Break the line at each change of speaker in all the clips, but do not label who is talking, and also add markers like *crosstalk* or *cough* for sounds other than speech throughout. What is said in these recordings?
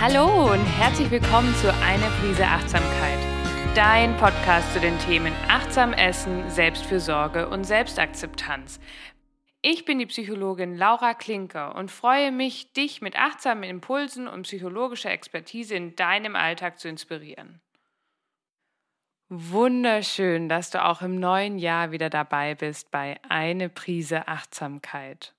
Hallo und herzlich willkommen zu Eine Prise Achtsamkeit, dein Podcast zu den Themen Achtsam Essen, Selbstfürsorge und Selbstakzeptanz. Ich bin die Psychologin Laura Klinker und freue mich, dich mit achtsamen Impulsen und psychologischer Expertise in deinem Alltag zu inspirieren. Wunderschön, dass du auch im neuen Jahr wieder dabei bist bei Eine Prise Achtsamkeit.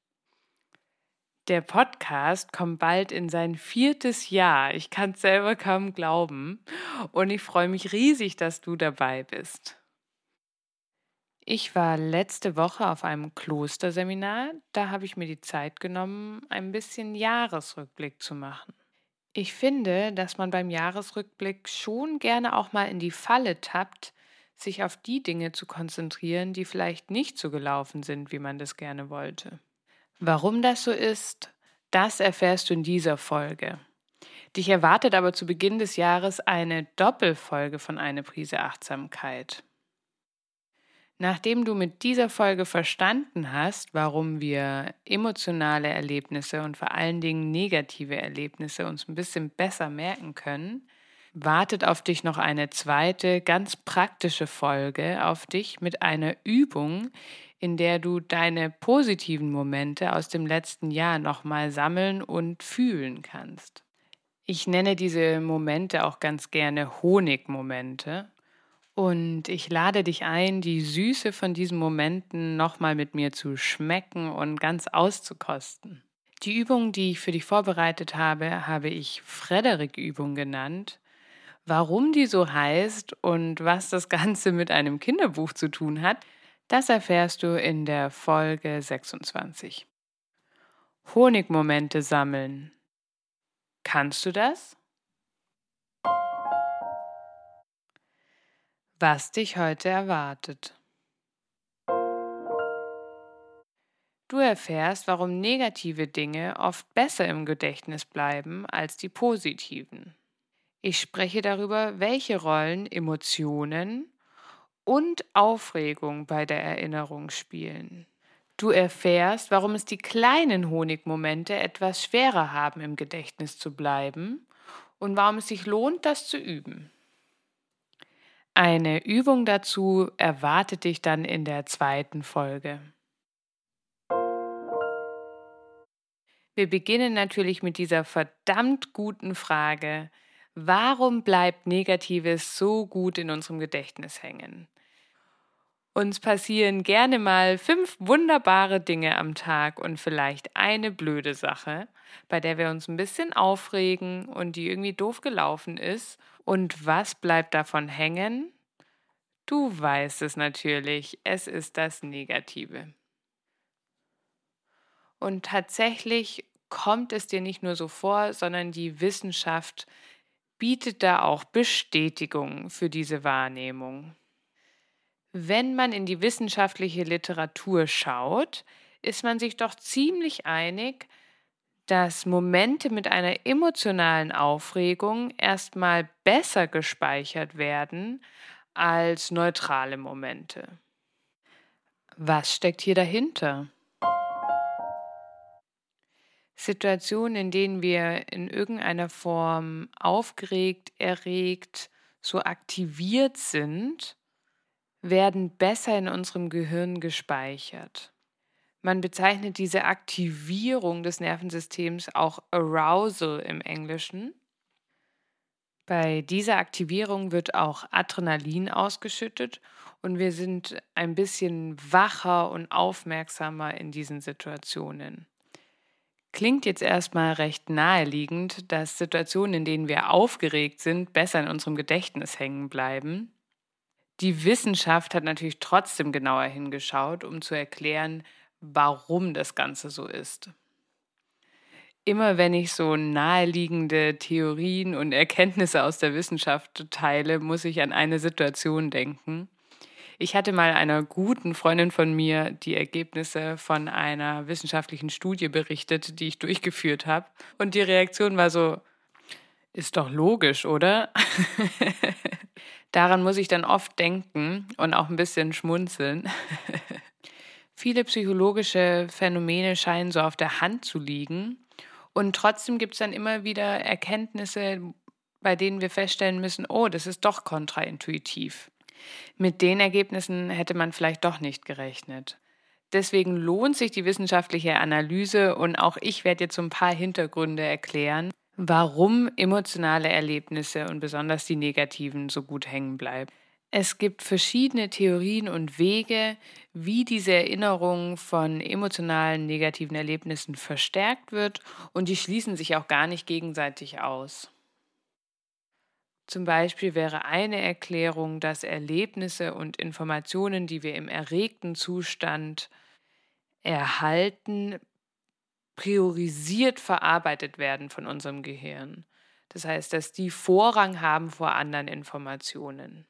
Der Podcast kommt bald in sein viertes Jahr. Ich kann es selber kaum glauben. Und ich freue mich riesig, dass du dabei bist. Ich war letzte Woche auf einem Klosterseminar. Da habe ich mir die Zeit genommen, ein bisschen Jahresrückblick zu machen. Ich finde, dass man beim Jahresrückblick schon gerne auch mal in die Falle tappt, sich auf die Dinge zu konzentrieren, die vielleicht nicht so gelaufen sind, wie man das gerne wollte. Warum das so ist, das erfährst du in dieser Folge. Dich erwartet aber zu Beginn des Jahres eine Doppelfolge von Eine Prise Achtsamkeit. Nachdem du mit dieser Folge verstanden hast, warum wir emotionale Erlebnisse und vor allen Dingen negative Erlebnisse uns ein bisschen besser merken können, wartet auf dich noch eine zweite, ganz praktische Folge auf dich mit einer Übung, in der du deine positiven Momente aus dem letzten Jahr nochmal sammeln und fühlen kannst. Ich nenne diese Momente auch ganz gerne Honigmomente. Und ich lade dich ein, die Süße von diesen Momenten nochmal mit mir zu schmecken und ganz auszukosten. Die Übung, die ich für dich vorbereitet habe, habe ich Frederik-Übung genannt. Warum die so heißt und was das Ganze mit einem Kinderbuch zu tun hat, das erfährst du in der Folge 26. Honigmomente sammeln. Kannst du das? Was dich heute erwartet. Du erfährst, warum negative Dinge oft besser im Gedächtnis bleiben als die positiven. Ich spreche darüber, welche Rollen Emotionen und Aufregung bei der Erinnerung spielen. Du erfährst, warum es die kleinen Honigmomente etwas schwerer haben, im Gedächtnis zu bleiben und warum es sich lohnt, das zu üben. Eine Übung dazu erwartet dich dann in der zweiten Folge. Wir beginnen natürlich mit dieser verdammt guten Frage, warum bleibt Negatives so gut in unserem Gedächtnis hängen? Uns passieren gerne mal fünf wunderbare Dinge am Tag und vielleicht eine blöde Sache, bei der wir uns ein bisschen aufregen und die irgendwie doof gelaufen ist. Und was bleibt davon hängen? Du weißt es natürlich, es ist das Negative. Und tatsächlich kommt es dir nicht nur so vor, sondern die Wissenschaft bietet da auch Bestätigung für diese Wahrnehmung. Wenn man in die wissenschaftliche Literatur schaut, ist man sich doch ziemlich einig, dass Momente mit einer emotionalen Aufregung erstmal besser gespeichert werden als neutrale Momente. Was steckt hier dahinter? Situationen, in denen wir in irgendeiner Form aufgeregt, erregt, so aktiviert sind, werden besser in unserem Gehirn gespeichert. Man bezeichnet diese Aktivierung des Nervensystems auch Arousal im Englischen. Bei dieser Aktivierung wird auch Adrenalin ausgeschüttet und wir sind ein bisschen wacher und aufmerksamer in diesen Situationen. Klingt jetzt erstmal recht naheliegend, dass Situationen, in denen wir aufgeregt sind, besser in unserem Gedächtnis hängen bleiben. Die Wissenschaft hat natürlich trotzdem genauer hingeschaut, um zu erklären, warum das Ganze so ist. Immer wenn ich so naheliegende Theorien und Erkenntnisse aus der Wissenschaft teile, muss ich an eine Situation denken. Ich hatte mal einer guten Freundin von mir die Ergebnisse von einer wissenschaftlichen Studie berichtet, die ich durchgeführt habe. Und die Reaktion war so, ist doch logisch, oder? *laughs* Daran muss ich dann oft denken und auch ein bisschen schmunzeln. *laughs* Viele psychologische Phänomene scheinen so auf der Hand zu liegen Und trotzdem gibt es dann immer wieder Erkenntnisse, bei denen wir feststellen müssen, oh, das ist doch kontraintuitiv. Mit den Ergebnissen hätte man vielleicht doch nicht gerechnet. Deswegen lohnt sich die wissenschaftliche Analyse und auch ich werde jetzt so ein paar Hintergründe erklären, warum emotionale Erlebnisse und besonders die negativen so gut hängen bleiben. Es gibt verschiedene Theorien und Wege, wie diese Erinnerung von emotionalen negativen Erlebnissen verstärkt wird und die schließen sich auch gar nicht gegenseitig aus. Zum Beispiel wäre eine Erklärung, dass Erlebnisse und Informationen, die wir im erregten Zustand erhalten, priorisiert verarbeitet werden von unserem Gehirn. Das heißt, dass die Vorrang haben vor anderen Informationen.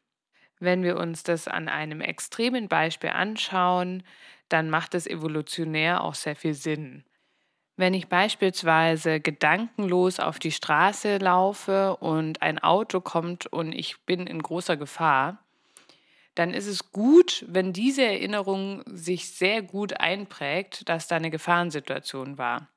Wenn wir uns das an einem extremen Beispiel anschauen, dann macht es evolutionär auch sehr viel Sinn. Wenn ich beispielsweise gedankenlos auf die Straße laufe und ein Auto kommt und ich bin in großer Gefahr, dann ist es gut, wenn diese Erinnerung sich sehr gut einprägt, dass da eine Gefahrensituation war.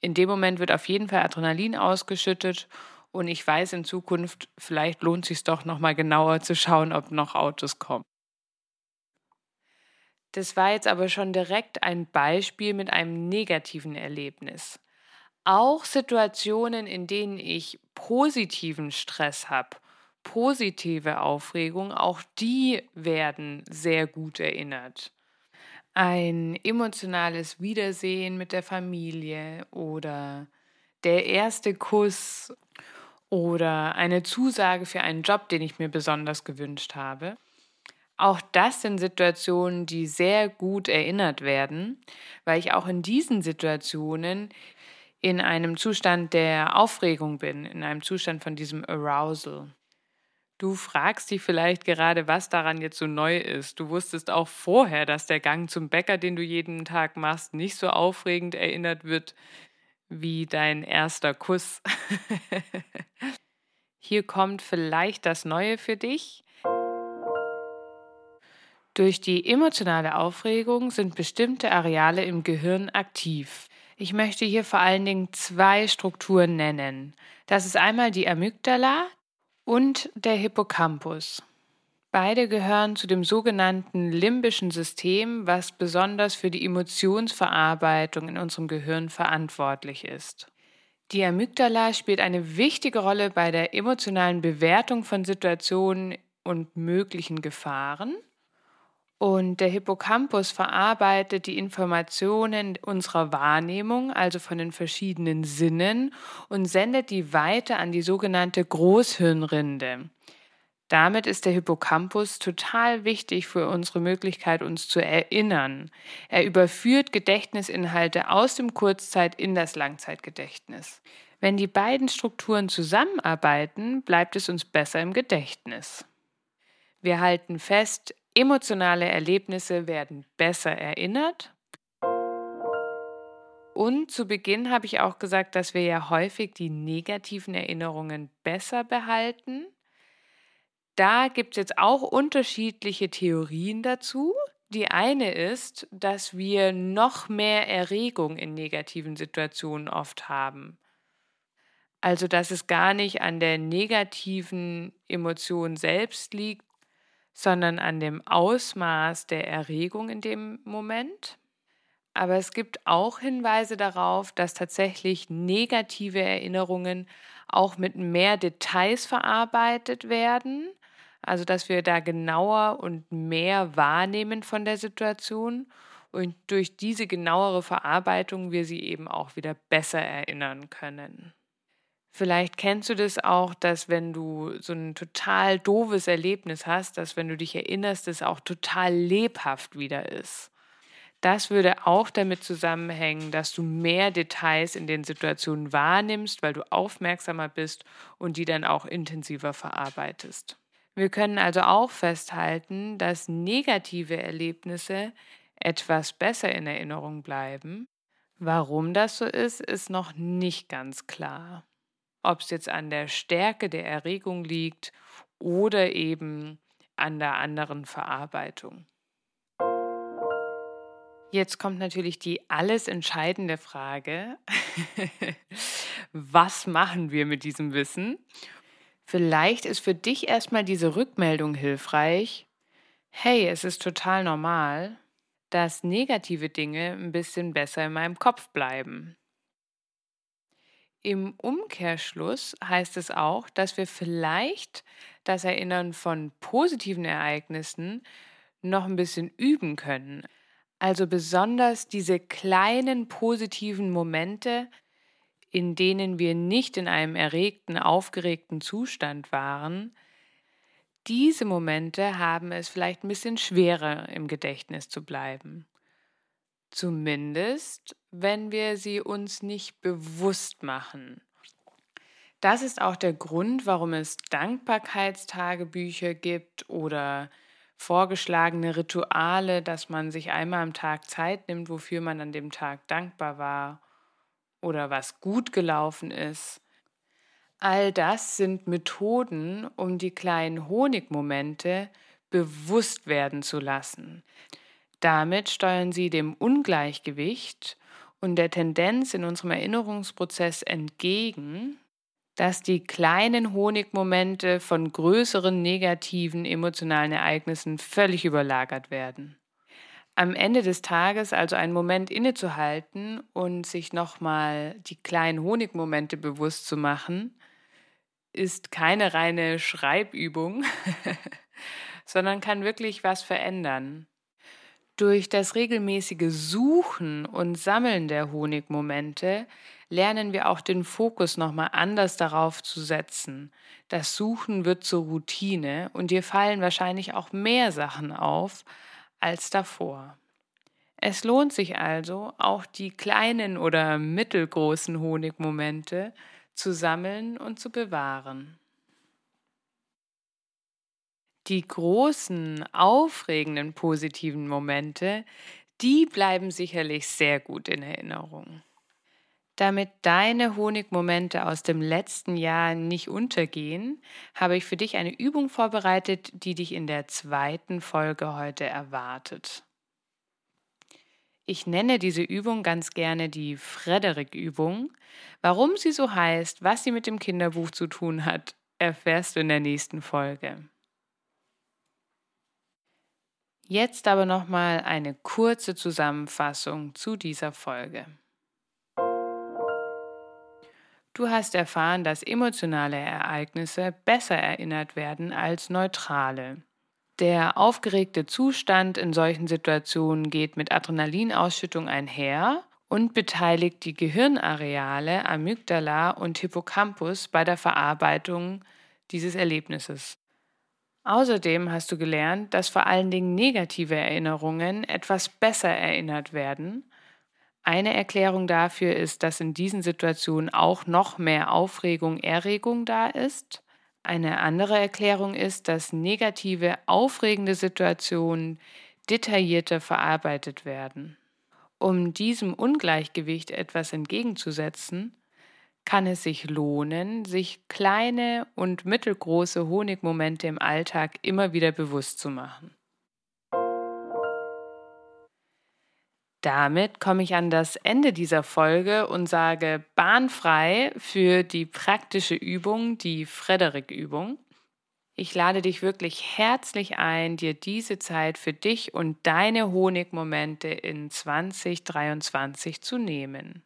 In dem Moment wird auf jeden Fall Adrenalin ausgeschüttet und ich weiß in Zukunft, vielleicht lohnt es sich doch noch mal genauer zu schauen, ob noch Autos kommen. Das war jetzt aber schon direkt ein Beispiel mit einem negativen Erlebnis. Auch Situationen, in denen ich positiven Stress habe, positive Aufregung, auch die werden sehr gut erinnert. Ein emotionales Wiedersehen mit der Familie oder der erste Kuss oder eine Zusage für einen Job, den ich mir besonders gewünscht habe. Auch das sind Situationen, die sehr gut erinnert werden, weil ich auch in diesen Situationen in einem Zustand der Aufregung bin, in einem Zustand von diesem Arousal. Du fragst dich vielleicht gerade, was daran jetzt so neu ist. Du wusstest auch vorher, dass der Gang zum Bäcker, den du jeden Tag machst, nicht so aufregend erinnert wird wie dein erster Kuss. *laughs* Hier kommt vielleicht das Neue für dich. Durch die emotionale Aufregung sind bestimmte Areale im Gehirn aktiv. Ich möchte hier vor allen Dingen zwei Strukturen nennen. Das ist einmal die Amygdala und der Hippocampus. Beide gehören zu dem sogenannten limbischen System, was besonders für die Emotionsverarbeitung in unserem Gehirn verantwortlich ist. Die Amygdala spielt eine wichtige Rolle bei der emotionalen Bewertung von Situationen und möglichen Gefahren. Und der Hippocampus verarbeitet die Informationen unserer Wahrnehmung, also von den verschiedenen Sinnen, und sendet die weiter an die sogenannte Großhirnrinde. Damit ist der Hippocampus total wichtig für unsere Möglichkeit, uns zu erinnern. Er überführt Gedächtnisinhalte aus dem Kurzzeit in das Langzeitgedächtnis. Wenn die beiden Strukturen zusammenarbeiten, bleibt es uns besser im Gedächtnis. Wir halten fest, emotionale Erlebnisse werden besser erinnert. Und zu Beginn habe ich auch gesagt, dass wir ja häufig die negativen Erinnerungen besser behalten. Da gibt es jetzt auch unterschiedliche Theorien dazu. Die eine ist, dass wir noch mehr Erregung in negativen Situationen oft haben. Also dass es gar nicht an der negativen Emotion selbst liegt, sondern an dem Ausmaß der Erregung in dem Moment. Aber es gibt auch Hinweise darauf, dass tatsächlich negative Erinnerungen auch mit mehr Details verarbeitet werden also, dass wir da genauer und mehr wahrnehmen von der Situation und durch diese genauere Verarbeitung wir sie eben auch wieder besser erinnern können. Vielleicht kennst du das auch, dass wenn du so ein total doofes Erlebnis hast, dass wenn du dich erinnerst, es auch total lebhaft wieder ist. Das würde auch damit zusammenhängen, dass du mehr Details in den Situationen wahrnimmst, weil du aufmerksamer bist und die dann auch intensiver verarbeitest. Wir können also auch festhalten, dass negative Erlebnisse etwas besser in Erinnerung bleiben. Warum das so ist, ist noch nicht ganz klar. Ob es jetzt an der Stärke der Erregung liegt oder eben an der anderen Verarbeitung. Jetzt kommt natürlich die alles entscheidende Frage. *laughs* Was machen wir mit diesem Wissen? Vielleicht ist für dich erstmal diese Rückmeldung hilfreich. Hey, es ist total normal, dass negative Dinge ein bisschen besser in meinem Kopf bleiben. Im Umkehrschluss heißt es auch, dass wir vielleicht das Erinnern von positiven Ereignissen noch ein bisschen üben können. Also besonders diese kleinen positiven Momente, in denen wir nicht in einem erregten, aufgeregten Zustand waren, diese Momente haben es vielleicht ein bisschen schwerer im Gedächtnis zu bleiben. Zumindest, wenn wir sie uns nicht bewusst machen. Das ist auch der Grund, warum es Dankbarkeitstagebücher gibt oder vorgeschlagene Rituale, dass man sich einmal am Tag Zeit nimmt, wofür man an dem Tag dankbar war oder was gut gelaufen ist. All das sind Methoden, um die kleinen Honigmomente bewusst werden zu lassen. Damit steuern sie dem Ungleichgewicht und der Tendenz in unserem Erinnerungsprozess entgegen, dass die kleinen Honigmomente von größeren negativen emotionalen Ereignissen völlig überlagert werden. Am Ende des Tages also einen Moment innezuhalten und sich nochmal die kleinen Honigmomente bewusst zu machen, ist keine reine Schreibübung, *laughs* sondern kann wirklich was verändern. Durch das regelmäßige Suchen und Sammeln der Honigmomente lernen wir auch den Fokus nochmal anders darauf zu setzen. Das Suchen wird zur Routine und dir fallen wahrscheinlich auch mehr Sachen auf als davor. Es lohnt sich also, auch die kleinen oder mittelgroßen Honigmomente zu sammeln und zu bewahren. Die großen, aufregenden, positiven Momente, die bleiben sicherlich sehr gut in Erinnerung. Damit deine Honigmomente aus dem letzten Jahr nicht untergehen, habe ich für dich eine Übung vorbereitet, die dich in der zweiten Folge heute erwartet. Ich nenne diese Übung ganz gerne die Frederik-Übung. Warum sie so heißt, was sie mit dem Kinderbuch zu tun hat, erfährst du in der nächsten Folge. Jetzt aber noch mal eine kurze Zusammenfassung zu dieser Folge. Du hast erfahren, dass emotionale Ereignisse besser erinnert werden als neutrale. Der aufgeregte Zustand in solchen Situationen geht mit Adrenalinausschüttung einher und beteiligt die Gehirnareale Amygdala und Hippocampus bei der Verarbeitung dieses Erlebnisses. Außerdem hast du gelernt, dass vor allen Dingen negative Erinnerungen etwas besser erinnert werden. Eine Erklärung dafür ist, dass in diesen Situationen auch noch mehr Aufregung, Erregung da ist. Eine andere Erklärung ist, dass negative, aufregende Situationen detaillierter verarbeitet werden. Um diesem Ungleichgewicht etwas entgegenzusetzen, kann es sich lohnen, sich kleine und mittelgroße Honigmomente im Alltag immer wieder bewusst zu machen. Damit komme ich an das Ende dieser Folge und sage bahnfrei für die praktische Übung, die Frederik-Übung. Ich lade dich wirklich herzlich ein, dir diese Zeit für dich und deine Honigmomente in 2023 zu nehmen.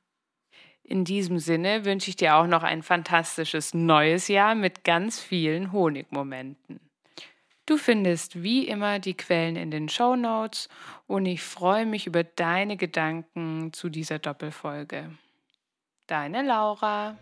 In diesem Sinne wünsche ich dir auch noch ein fantastisches neues Jahr mit ganz vielen Honigmomenten. Du findest wie immer die Quellen in den Show Notes und ich freue mich über deine Gedanken zu dieser Doppelfolge. Deine Laura.